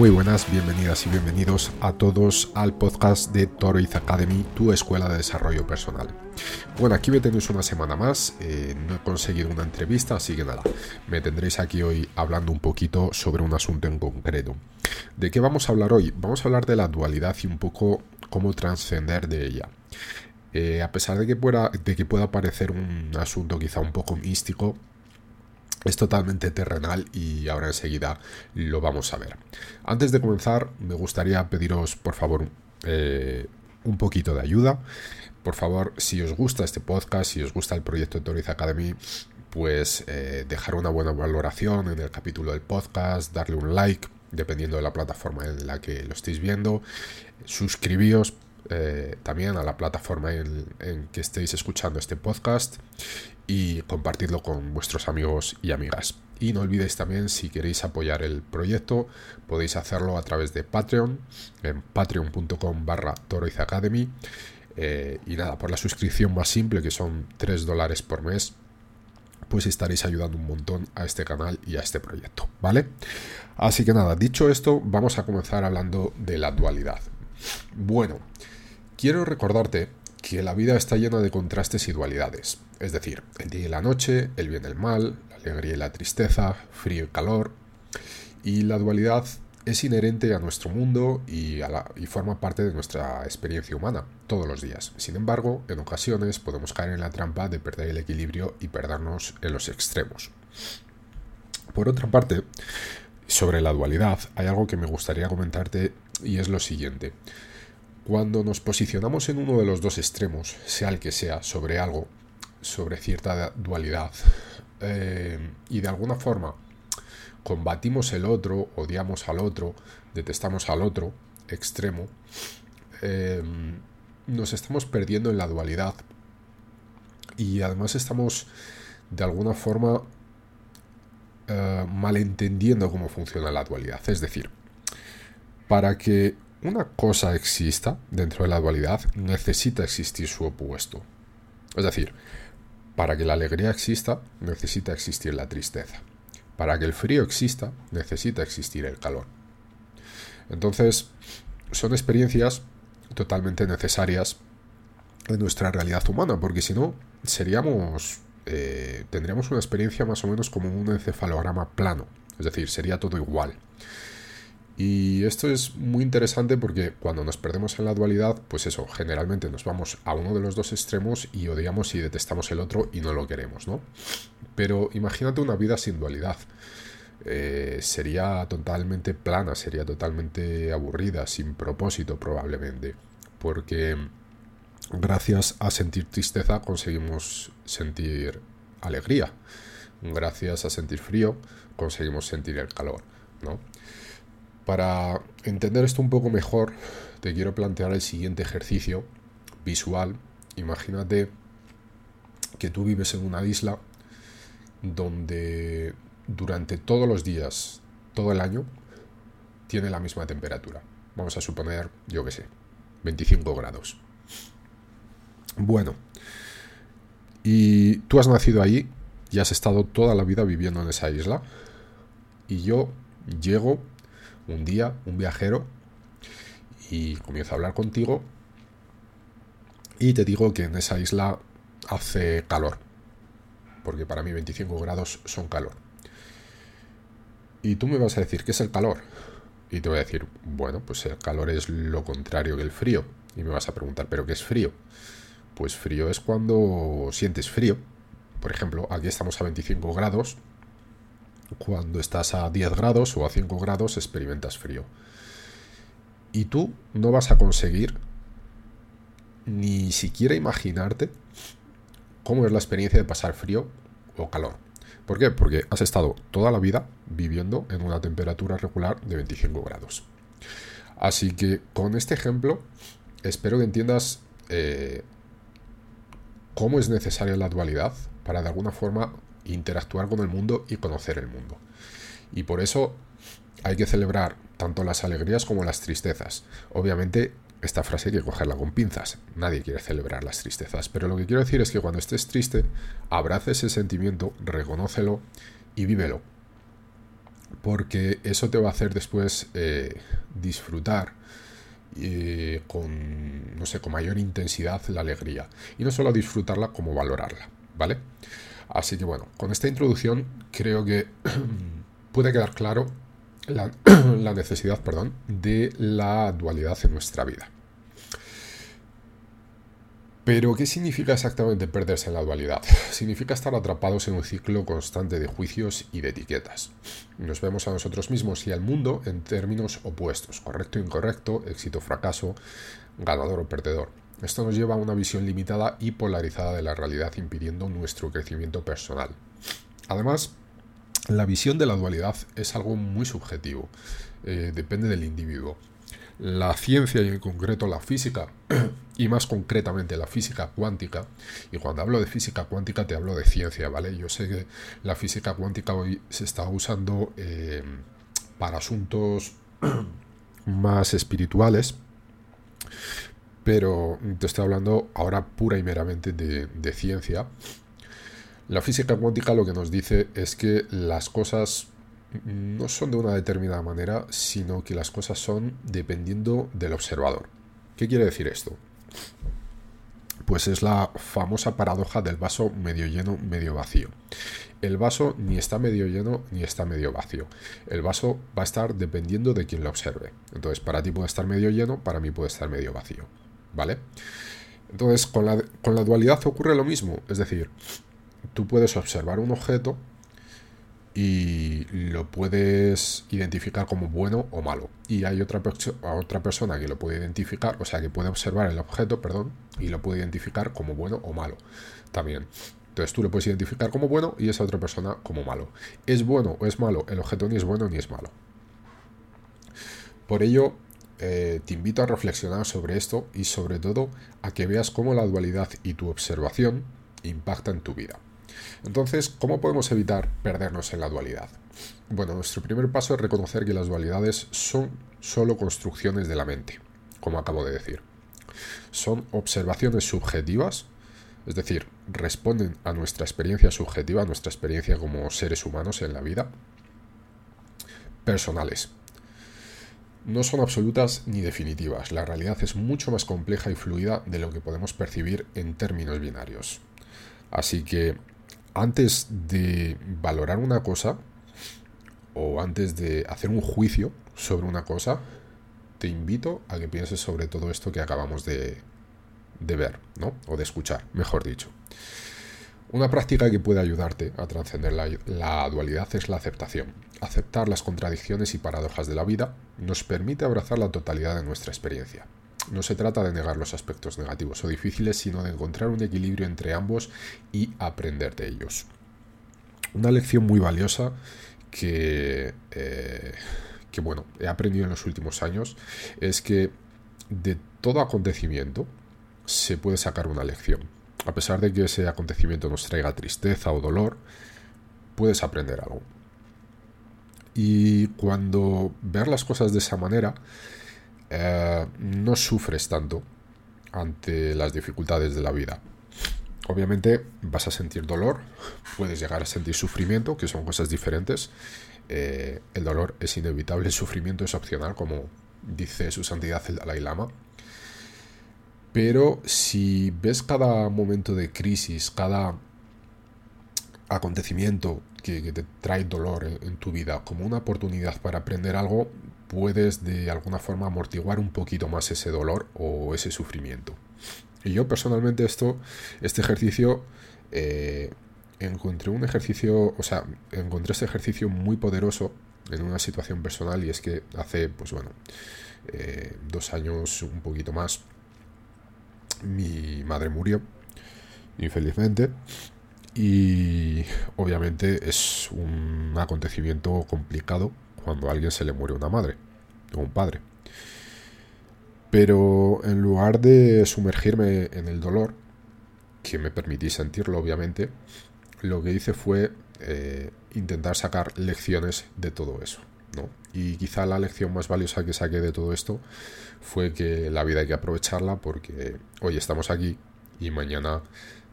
Muy buenas, bienvenidas y bienvenidos a todos al podcast de Toroiz Academy, tu escuela de desarrollo personal. Bueno, aquí me tenéis una semana más, eh, no he conseguido una entrevista, así que nada, me tendréis aquí hoy hablando un poquito sobre un asunto en concreto. ¿De qué vamos a hablar hoy? Vamos a hablar de la dualidad y un poco cómo trascender de ella. Eh, a pesar de que, pueda, de que pueda parecer un asunto quizá un poco místico, es totalmente terrenal y ahora enseguida lo vamos a ver. Antes de comenzar, me gustaría pediros, por favor, eh, un poquito de ayuda. Por favor, si os gusta este podcast, si os gusta el proyecto de Toriz Academy, pues eh, dejar una buena valoración en el capítulo del podcast, darle un like, dependiendo de la plataforma en la que lo estéis viendo, suscribíos eh, también a la plataforma en, en, que estéis escuchando este podcast y compartidlo con vuestros amigos y amigas. Y no olvidéis también, si queréis apoyar el proyecto, podéis hacerlo a través de Patreon, en patreon.com barra toroizacademy. Eh, y nada, por la suscripción más simple, que son 3 dólares por mes, pues estaréis ayudando un montón a este canal y a este proyecto, ¿vale? Así que nada, dicho esto, vamos a comenzar hablando de la dualidad. Bueno, quiero recordarte que la vida está llena de contrastes y dualidades, es decir, el día y la noche, el bien y el mal, la alegría y la tristeza, frío y calor, y la dualidad es inherente a nuestro mundo y, forma parte de nuestra experiencia humana todos los días. Sin embargo, en ocasiones podemos caer en la trampa de perder el equilibrio y perdernos en los extremos. Por otra parte, sobre la dualidad, hay algo que me gustaría comentarte y es lo siguiente. Cuando nos posicionamos en uno de los dos extremos, sea el que sea, sobre algo, sobre cierta dualidad, eh, y de alguna forma combatimos el otro, odiamos al otro, detestamos al otro extremo, eh, nos estamos perdiendo en la dualidad y además estamos de alguna forma eh, malentendiendo cómo funciona la dualidad. Es decir, para que una cosa exista dentro de la dualidad, necesita existir su opuesto. Es decir, para que la alegría exista, necesita existir la tristeza. Para que el frío exista, necesita existir el calor. Entonces, son experiencias totalmente necesarias en nuestra realidad humana, porque si no, seríamos. Eh, tendríamos una experiencia más o menos como un encefalograma plano. Es decir, sería todo igual. Y esto es muy interesante porque cuando nos perdemos en la dualidad, pues eso, generalmente nos vamos a uno de los dos extremos y odiamos y detestamos el otro y no lo queremos, ¿no? Pero imagínate una vida sin dualidad. Eh, sería totalmente plana, sería totalmente aburrida, sin propósito probablemente. Porque gracias a sentir tristeza conseguimos sentir alegría. Gracias a sentir frío conseguimos sentir el calor, ¿no? Para entender esto un poco mejor, te quiero plantear el siguiente ejercicio visual. Imagínate que tú vives en una isla donde durante todos los días, todo el año, tiene la misma temperatura. Vamos a suponer, yo qué sé, 25 grados. Bueno, y tú has nacido ahí y has estado toda la vida viviendo en esa isla. Y yo llego un día un viajero y comienzo a hablar contigo y te digo que en esa isla hace calor, porque para mí 25 grados son calor. Y tú me vas a decir, ¿qué es el calor? Y te voy a decir, bueno, pues el calor es lo contrario que el frío. Y me vas a preguntar, ¿pero qué es frío? Pues frío es cuando sientes frío. por ejemplo, aquí estamos a 25 grados, cuando estás a 10 grados o a 5 grados experimentas frío. Y tú no vas a conseguir ni siquiera imaginarte cómo es la experiencia de pasar frío o calor. ¿Por qué? Porque has estado toda la vida viviendo en una temperatura regular de 25 grados. Así que con este ejemplo espero que entiendas eh, cómo es necesaria la dualidad para de alguna forma interactuar con el mundo y conocer el mundo. Y por eso hay que celebrar tanto las alegrías como las tristezas. Obviamente esta frase hay que cogerla con pinzas. Nadie quiere celebrar las tristezas. Pero lo que quiero decir es que cuando estés triste, abrace ese sentimiento, reconócelo y vívelo. Porque eso te va a hacer después eh, disfrutar eh, con, no sé, con mayor intensidad la alegría. Y no solo disfrutarla, como valorarla. ¿Vale? Así que bueno, con esta introducción creo que puede quedar claro la, necesidad perdón, de la dualidad en nuestra vida. Pero, ¿qué significa exactamente perderse en la dualidad? Significa estar atrapados en un ciclo constante de juicios y de etiquetas. Nos vemos a nosotros mismos y al mundo en términos opuestos, correcto incorrecto, éxito fracaso, ganador o perdedor. Esto nos lleva a una visión limitada y polarizada de la realidad, impidiendo nuestro crecimiento personal. Además, la visión de la dualidad es algo muy subjetivo, eh, depende del individuo. La ciencia y en concreto la física, y más concretamente la física cuántica, y cuando hablo de física cuántica te hablo de ciencia, ¿vale? Yo sé que la física cuántica hoy se está usando eh, para asuntos más espirituales, pero te estoy hablando ahora pura y meramente de, ciencia. La física cuántica lo que nos dice es que las cosas no son de una determinada manera, sino que las cosas son dependiendo del observador. ¿Qué quiere decir esto? Pues es la famosa paradoja del vaso medio lleno, medio vacío. El vaso ni está medio lleno ni está medio vacío. El vaso va a estar dependiendo de quien lo observe. Entonces, para ti puede estar medio lleno, para mí puede estar medio vacío. ¿Vale? Entonces, con la, con la dualidad ocurre lo mismo, es decir, tú puedes observar un objeto y lo puedes identificar como bueno o malo. Y hay otra, otra persona que lo puede identificar, o sea, que puede observar el objeto, perdón, y lo puede identificar como bueno o malo también. Entonces tú lo puedes identificar como bueno y esa otra persona como malo. ¿Es bueno o es malo? El objeto ni es bueno ni es malo. Por ello, eh, te invito a reflexionar sobre esto y sobre todo a que veas cómo la dualidad y tu observación impactan tu vida. Entonces, ¿cómo podemos evitar perdernos en la dualidad? Bueno, nuestro primer paso es reconocer que las dualidades son solo construcciones de la mente, como acabo de decir. Son observaciones subjetivas, es decir, responden a nuestra experiencia subjetiva, a nuestra experiencia como seres humanos en la vida, personales, no son absolutas ni definitivas. La realidad es mucho más compleja y fluida de lo que podemos percibir en términos binarios. Así que antes de valorar una cosa o antes de hacer un juicio sobre una cosa, te invito a que pienses sobre todo esto que acabamos de, ver, ¿no? O de escuchar, mejor dicho. Una práctica que puede ayudarte a trascender la, dualidad es la aceptación. Aceptar las contradicciones y paradojas de la vida nos permite abrazar la totalidad de nuestra experiencia. No se trata de negar los aspectos negativos o difíciles, sino de encontrar un equilibrio entre ambos y aprender de ellos. Una lección muy valiosa que, eh, que bueno, he aprendido en los últimos años es que de todo acontecimiento se puede sacar una lección a pesar de que ese acontecimiento nos traiga tristeza o dolor, puedes aprender algo. Y cuando ver las cosas de esa manera, eh, no sufres tanto ante las dificultades de la vida. Obviamente vas a sentir dolor, puedes llegar a sentir sufrimiento, que son cosas diferentes. Eh, el dolor es inevitable, el sufrimiento es opcional, como dice su santidad el Dalai Lama. Pero si ves cada momento de crisis, cada acontecimiento que, te trae dolor en, tu vida como una oportunidad para aprender algo, puedes de alguna forma amortiguar un poquito más ese dolor o ese sufrimiento. Y yo personalmente esto, este ejercicio, eh, encontré un ejercicio, o sea, encontré este ejercicio muy poderoso en una situación personal y es que hace, pues bueno, eh, dos años, un poquito más, mi madre murió, infelizmente, y obviamente es un acontecimiento complicado cuando a alguien se le muere una madre o un padre. Pero en lugar de sumergirme en el dolor, que me permití sentirlo obviamente, lo que hice fue eh, intentar sacar lecciones de todo eso. Y quizá la lección más valiosa que saqué de todo esto fue que la vida hay que aprovecharla porque hoy estamos aquí y mañana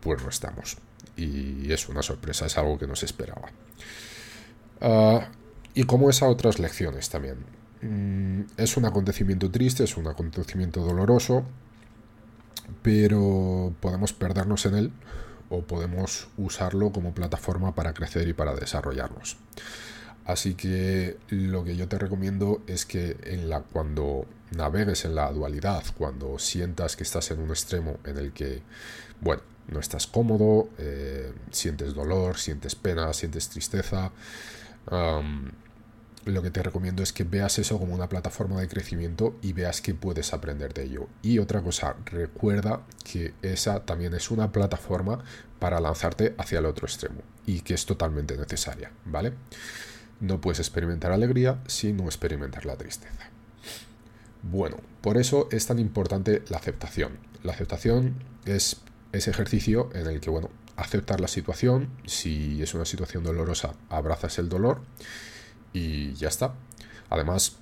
pues no estamos. Y es una sorpresa, es algo que no se esperaba. Ah, y como esas otras lecciones también. Mm, es un acontecimiento triste, es un acontecimiento doloroso, pero podemos perdernos en él o podemos usarlo como plataforma para crecer y para desarrollarnos. Así que lo que yo te recomiendo es que en la, cuando navegues en la dualidad, cuando sientas que estás en un extremo en el que, bueno, no estás cómodo, eh, sientes dolor, sientes pena, sientes tristeza, lo que te recomiendo es que veas eso como una plataforma de crecimiento y veas que puedes aprender de ello. Y otra cosa, recuerda que esa también es una plataforma para lanzarte hacia el otro extremo y que es totalmente necesaria, ¿vale? No puedes experimentar alegría sin no experimentar la tristeza. Bueno, por eso es tan importante la aceptación. La aceptación es ese ejercicio en el que, bueno, aceptar la situación, si es una situación dolorosa, abrazas el dolor y ya está. Además,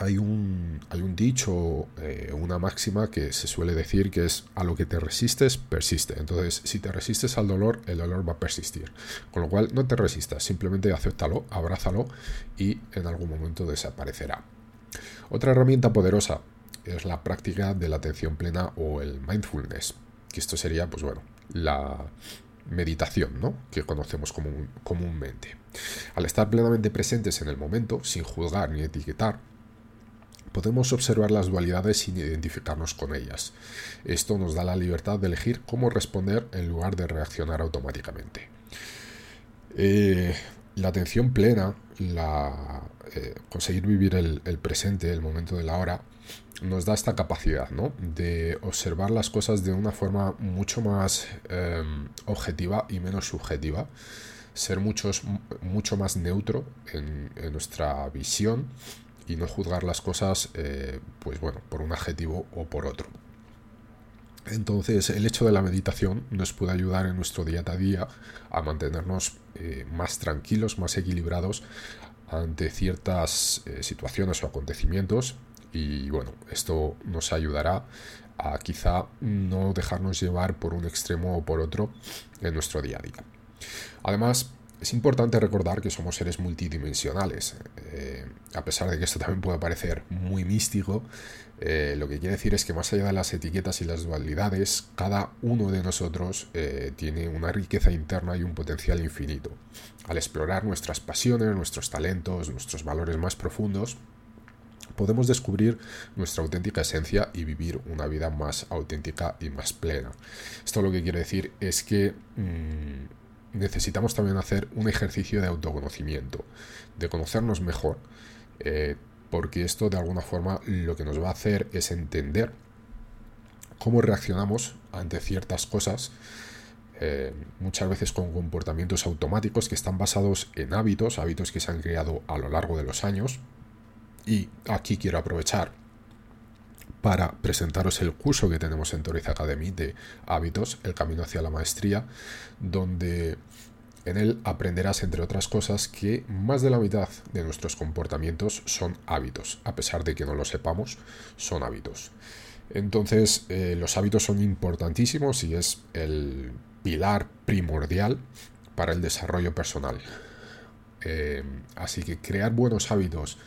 hay un, dicho, eh, una máxima que se suele decir que es a lo que te resistes, persiste. Entonces, si te resistes al dolor, el dolor va a persistir. Con lo cual, no te resistas, simplemente acéptalo, abrázalo y en algún momento desaparecerá. Otra herramienta poderosa es la práctica de la atención plena o el mindfulness, que esto sería, pues bueno, la meditación, ¿no? Que conocemos comúnmente. Al estar plenamente presentes en el momento, sin juzgar ni etiquetar, podemos observar las dualidades sin identificarnos con ellas. Esto nos da la libertad de elegir cómo responder en lugar de reaccionar automáticamente. Eh, la atención plena, eh, conseguir vivir el, presente, el momento de la hora, nos da esta capacidad ¿no? de observar las cosas de una forma mucho más em, objetiva y menos subjetiva, ser muchos, mucho más neutro en, nuestra visión y no juzgar las cosas eh, pues bueno, por un adjetivo o por otro. Entonces el hecho de la meditación nos puede ayudar en nuestro día a día a mantenernos eh, más tranquilos, más equilibrados ante ciertas eh, situaciones o acontecimientos y bueno, esto nos ayudará a quizá no dejarnos llevar por un extremo o por otro en nuestro día a día. Además, es importante recordar que somos seres multidimensionales. Eh, a pesar de que esto también puede parecer muy místico, eh, lo que quiere decir es que más allá de las etiquetas y las dualidades, cada uno de nosotros eh, tiene una riqueza interna y un potencial infinito. Al explorar nuestras pasiones, nuestros talentos, nuestros valores más profundos, podemos descubrir nuestra auténtica esencia y vivir una vida más auténtica y más plena. Esto lo que quiere decir es que mm, necesitamos también hacer un ejercicio de autoconocimiento, de conocernos mejor, eh, porque esto de alguna forma lo que nos va a hacer es entender cómo reaccionamos ante ciertas cosas, eh, muchas veces con comportamientos automáticos que están basados en hábitos, hábitos que se han creado a lo largo de los años, y aquí quiero aprovechar para presentaros el curso que tenemos en Toriz Academy de hábitos, el camino hacia la maestría, donde en él aprenderás, entre otras cosas, que más de la mitad de nuestros comportamientos son hábitos, a pesar de que no lo sepamos, son hábitos. Entonces, eh, los hábitos son importantísimos y es el pilar primordial para el desarrollo personal. Eh, así que crear buenos hábitos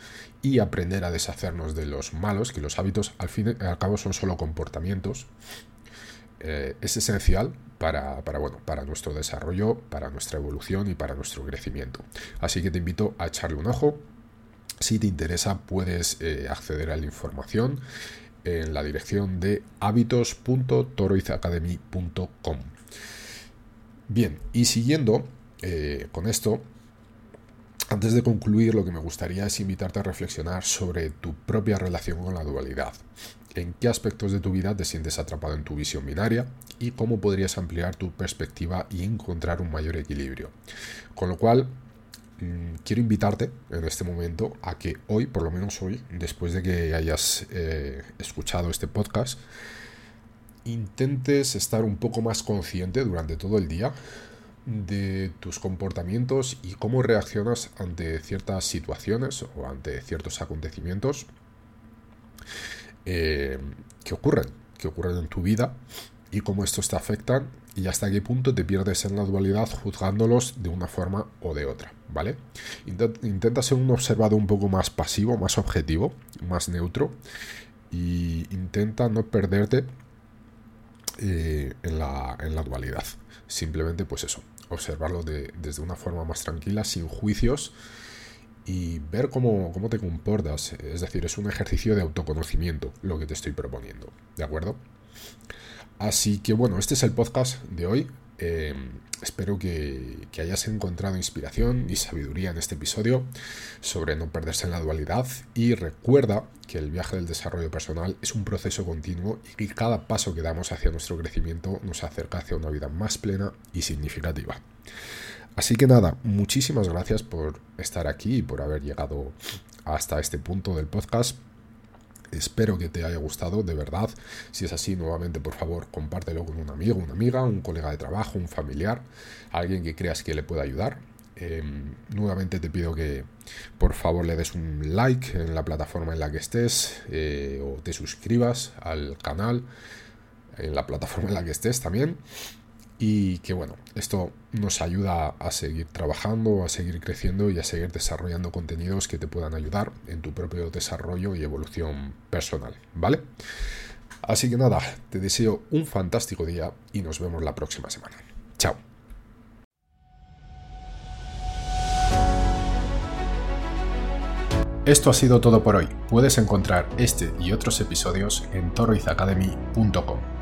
y aprender a deshacernos de los malos, que los hábitos al fin y al cabo son solo comportamientos, eh, es esencial para, bueno, para nuestro desarrollo, para nuestra evolución y para nuestro crecimiento. Así que te invito a echarle un ojo. Si te interesa, puedes eh, acceder a la información en la dirección de hábitos.toroizacademy.com. Bien, y siguiendo eh, con esto, antes de concluir, lo que me gustaría es invitarte a reflexionar sobre tu propia relación con la dualidad. En qué aspectos de tu vida te sientes atrapado en tu visión binaria y cómo podrías ampliar tu perspectiva y encontrar un mayor equilibrio. Con lo cual, mm, quiero invitarte en este momento a que hoy, por lo menos hoy, después de que hayas eh, escuchado este podcast, intentes estar un poco más consciente durante todo el día de tus comportamientos y cómo reaccionas ante ciertas situaciones o ante ciertos acontecimientos eh, que ocurren, que ocurren en tu vida y cómo estos te afectan y hasta qué punto te pierdes en la dualidad juzgándolos de una forma o de otra, ¿vale? Intenta ser un observador un poco más pasivo, más objetivo, más neutro y intenta no perderte eh, en, la, en la dualidad. Simplemente pues eso, observarlo desde una forma más tranquila, sin juicios y ver cómo, cómo te comportas. Es decir, es un ejercicio de autoconocimiento lo que te estoy proponiendo. ¿De acuerdo? Así que bueno, este es el podcast de hoy. Em, espero que, hayas encontrado inspiración y sabiduría en este episodio sobre no perderse en la dualidad y recuerda que el viaje del desarrollo personal es un proceso continuo y que cada paso que damos hacia nuestro crecimiento nos acerca hacia una vida más plena y significativa. Así que nada, muchísimas gracias por estar aquí y por haber llegado hasta este punto del podcast. Espero que te haya gustado, de verdad. Si es así, nuevamente, por favor, compártelo con un amigo, una amiga, un colega de trabajo, un familiar, alguien que creas que le pueda ayudar. Em, nuevamente te pido que por favor le des un like en la plataforma en la que estés eh, o te suscribas al canal en la plataforma en la que estés también y que bueno, esto nos ayuda a seguir trabajando, a seguir creciendo y a seguir desarrollando contenidos que te puedan ayudar en tu propio desarrollo y evolución personal, ¿vale? Así que nada, te deseo un fantástico día y nos vemos la próxima semana. Chao. Esto ha sido todo por hoy. Puedes encontrar este y otros episodios en toroizacademy.com.